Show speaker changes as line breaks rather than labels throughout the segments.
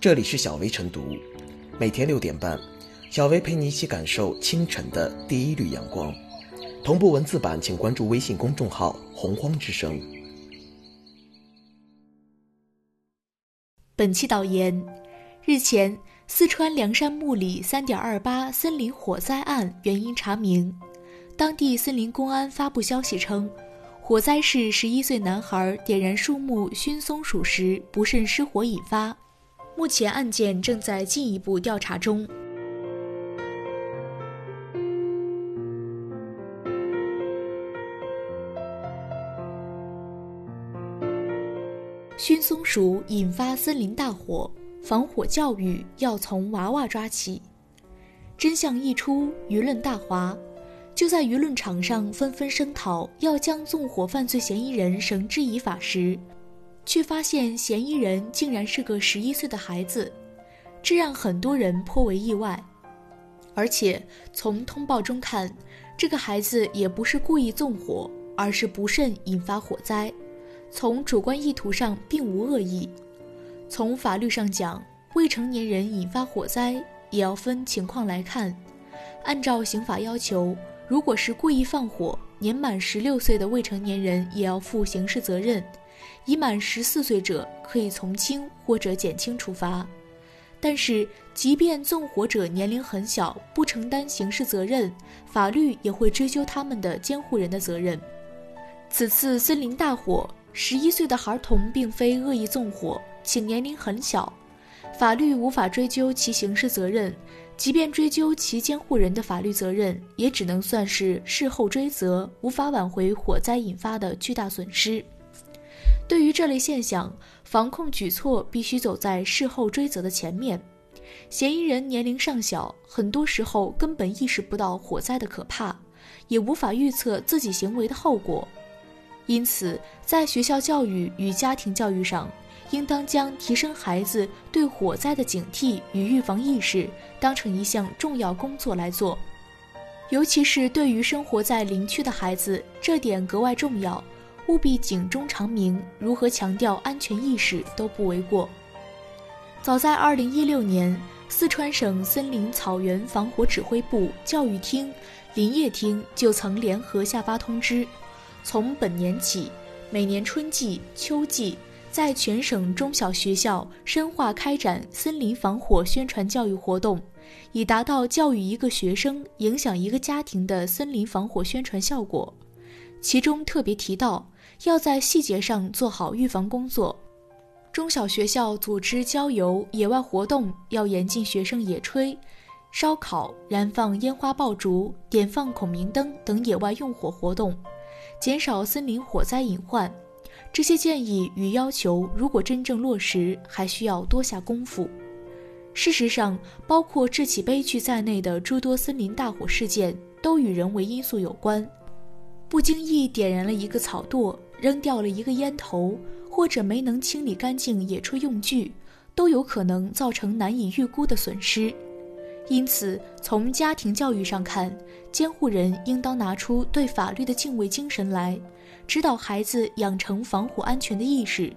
这里是小薇晨读，每天六点半，小薇陪你一起感受清晨的第一缕阳光。同步文字版，请关注微信公众号“洪荒之声”。
本期导言：日前，四川凉山木里三点二八森林火灾案原因查明，当地森林公安发布消息称，火灾是十一岁男孩点燃树木熏松鼠时不慎失火引发。目前案件正在进一步调查中。熏松鼠引发森林大火，防火教育要从娃娃抓起。真相一出，舆论大哗。就在舆论场上纷纷声讨要将纵火犯罪嫌疑人绳之以法时，却发现嫌疑人竟然是个十一岁的孩子，这让很多人颇为意外。而且从通报中看，这个孩子也不是故意纵火，而是不慎引发火灾，从主观意图上并无恶意。从法律上讲，未成年人引发火灾也要分情况来看。按照刑法要求，如果是故意放火，年满十六岁的未成年人也要负刑事责任。已满十四岁者可以从轻或者减轻处罚，但是即便纵火者年龄很小，不承担刑事责任，法律也会追究他们的监护人的责任。此次森林大火，十一岁的孩童并非恶意纵火，且年龄很小，法律无法追究其刑事责任，即便追究其监护人的法律责任，也只能算是事后追责，无法挽回火灾引发的巨大损失。对于这类现象，防控举措必须走在事后追责的前面。嫌疑人年龄尚小，很多时候根本意识不到火灾的可怕，也无法预测自己行为的后果。因此，在学校教育与家庭教育上，应当将提升孩子对火灾的警惕与预防意识当成一项重要工作来做。尤其是对于生活在林区的孩子，这点格外重要。务必警钟长鸣，如何强调安全意识都不为过。早在2016年，四川省森林草原防火指挥部、教育厅、林业厅就曾联合下发通知，从本年起，每年春季、秋季，在全省中小学校深化开展森林防火宣传教育活动，以达到教育一个学生、影响一个家庭的森林防火宣传效果。其中特别提到。要在细节上做好预防工作。中小学校组织郊游、野外活动，要严禁学生野炊、烧烤、燃放烟花爆竹、点放孔明灯等野外用火活动，减少森林火灾隐患。这些建议与要求，如果真正落实，还需要多下功夫。事实上，包括这起悲剧在内的诸多森林大火事件，都与人为因素有关。不经意点燃了一个草垛。扔掉了一个烟头，或者没能清理干净野炊用具，都有可能造成难以预估的损失。因此，从家庭教育上看，监护人应当拿出对法律的敬畏精神来，指导孩子养成防火安全的意识，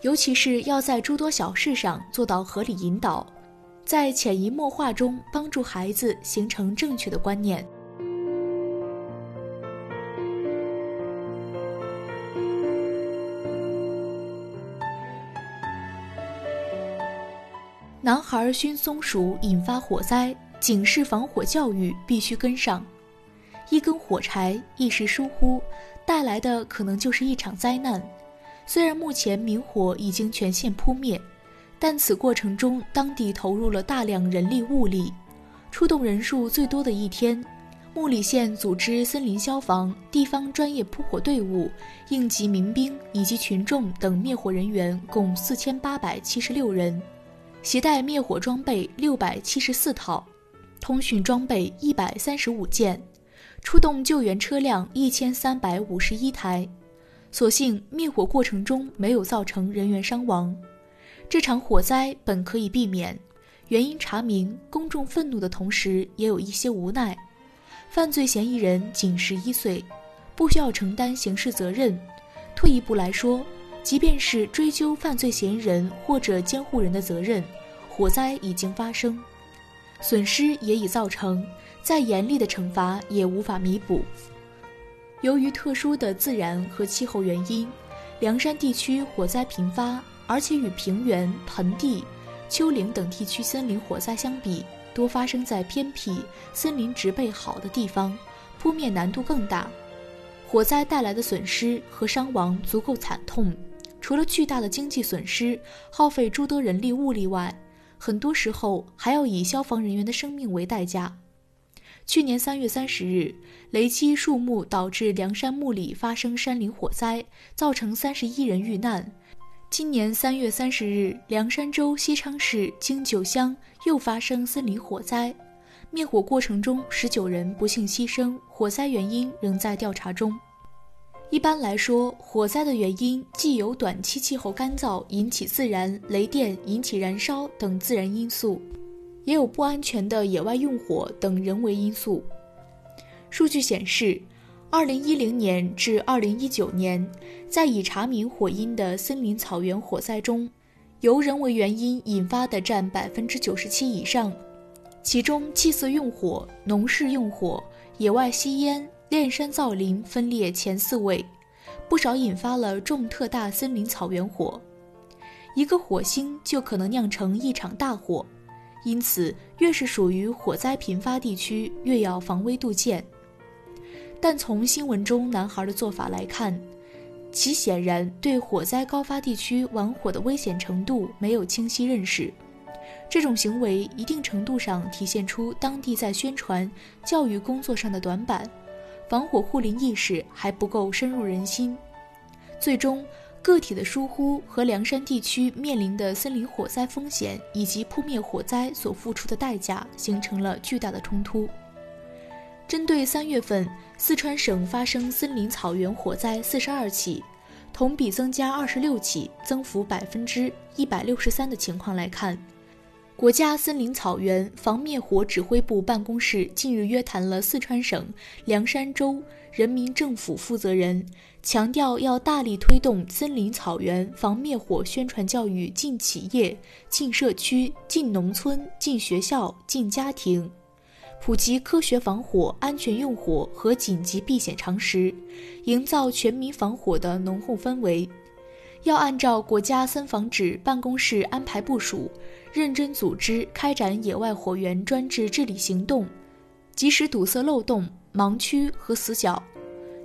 尤其是要在诸多小事上做到合理引导，在潜移默化中帮助孩子形成正确的观念。男孩熏松鼠引发火灾，警示防火教育必须跟上。一根火柴，一时疏忽，带来的可能就是一场灾难。虽然目前明火已经全线扑灭，但此过程中当地投入了大量人力物力。出动人数最多的一天，木里县组织森林消防、地方专业扑火队伍、应急民兵以及群众等灭火人员共四千八百七十六人。携带灭火装备六百七十四套，通讯装备一百三十五件，出动救援车辆一千三百五十一台。所幸灭火过程中没有造成人员伤亡。这场火灾本可以避免，原因查明，公众愤怒的同时也有一些无奈。犯罪嫌疑人仅十一岁，不需要承担刑事责任。退一步来说。即便是追究犯罪嫌疑人或者监护人的责任，火灾已经发生，损失也已造成，再严厉的惩罚也无法弥补。由于特殊的自然和气候原因，凉山地区火灾频发，而且与平原、盆地、丘陵等地区森林火灾相比，多发生在偏僻、森林植被好的地方，扑灭难度更大。火灾带来的损失和伤亡足够惨痛，除了巨大的经济损失、耗费诸多人力物力外，很多时候还要以消防人员的生命为代价。去年三月三十日，雷击树木导致凉山木里发生山林火灾，造成三十一人遇难。今年三月三十日，凉山州西昌市经九乡又发生森林火灾，灭火过程中十九人不幸牺牲，火灾原因仍在调查中。一般来说，火灾的原因既有短期气候干燥引起自燃、雷电引起燃烧等自然因素。也有不安全的野外用火等人为因素。数据显示，2010年至2019年，在已查明火因的森林草原火灾中，由人为原因引发的占97%以上，其中祭祀用火、农事用火、野外吸烟、炼山造林分列前四位，不少引发了重特大森林草原火。一个火星就可能酿成一场大火。因此，越是属于火灾频发地区，越要防微杜渐。但从新闻中男孩的做法来看，其显然对火灾高发地区玩火的危险程度没有清晰认识。这种行为一定程度上体现出当地在宣传教育工作上的短板，防火护林意识还不够深入人心，最终。个体的疏忽和凉山地区面临的森林火灾风险以及扑灭火灾所付出的代价形成了巨大的冲突。针对三月份四川省发生森林草原火灾四十二起，同比增加二十六起，增幅百分之一百六十三的情况来看，国家森林草原防灭火指挥部办公室近日约谈了四川省凉山州人民政府负责人。强调要大力推动森林草原防灭火宣传教育进企业、进社区、进农村、进学校、进家庭，普及科学防火、安全用火和紧急避险常识，营造全民防火的浓厚氛围。要按照国家森防指办公室安排部署，认真组织开展野外火源专治治理行动，及时堵塞漏洞、盲区和死角。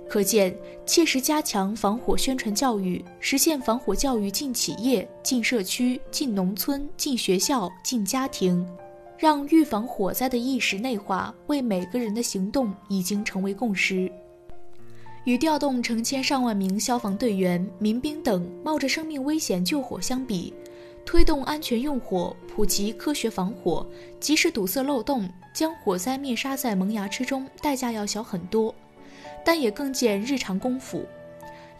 可见，切实加强防火宣传教育，实现防火教育进企业、进社区、进农村、进学校、进家庭，让预防火灾的意识内化为每个人的行动已经成为共识。与调动成千上万名消防队员、民兵等冒着生命危险救火相比，推动安全用火、普及科学防火、及时堵塞漏洞、将火灾灭杀在萌芽之中，代价要小很多。但也更见日常功夫，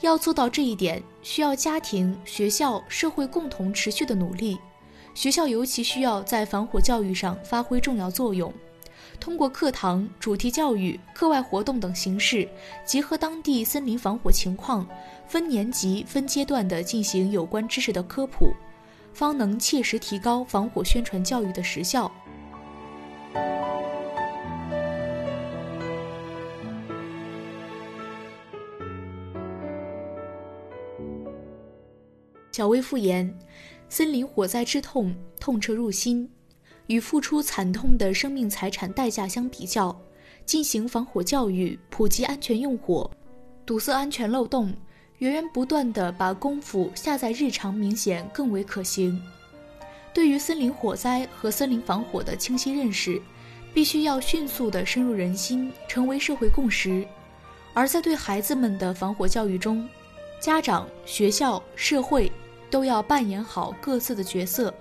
要做到这一点，需要家庭、学校、社会共同持续的努力。学校尤其需要在防火教育上发挥重要作用，通过课堂、主题教育、课外活动等形式，结合当地森林防火情况，分年级、分阶段的进行有关知识的科普，方能切实提高防火宣传教育的实效。小薇复言，森林火灾之痛痛彻入心，与付出惨痛的生命财产代价相比较，进行防火教育、普及安全用火、堵塞安全漏洞，源源不断地把功夫下在日常，明显更为可行。对于森林火灾和森林防火的清晰认识，必须要迅速地深入人心，成为社会共识。而在对孩子们的防火教育中，家长、学校、社会。都要扮演好各自的角色，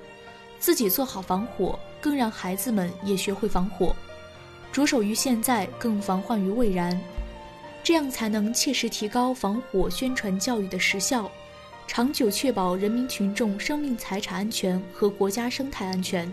自己做好防火，更让孩子们也学会防火，着手于现在，更防患于未然，这样才能切实提高防火宣传教育的实效，长久确保人民群众生命财产安全和国家生态安全。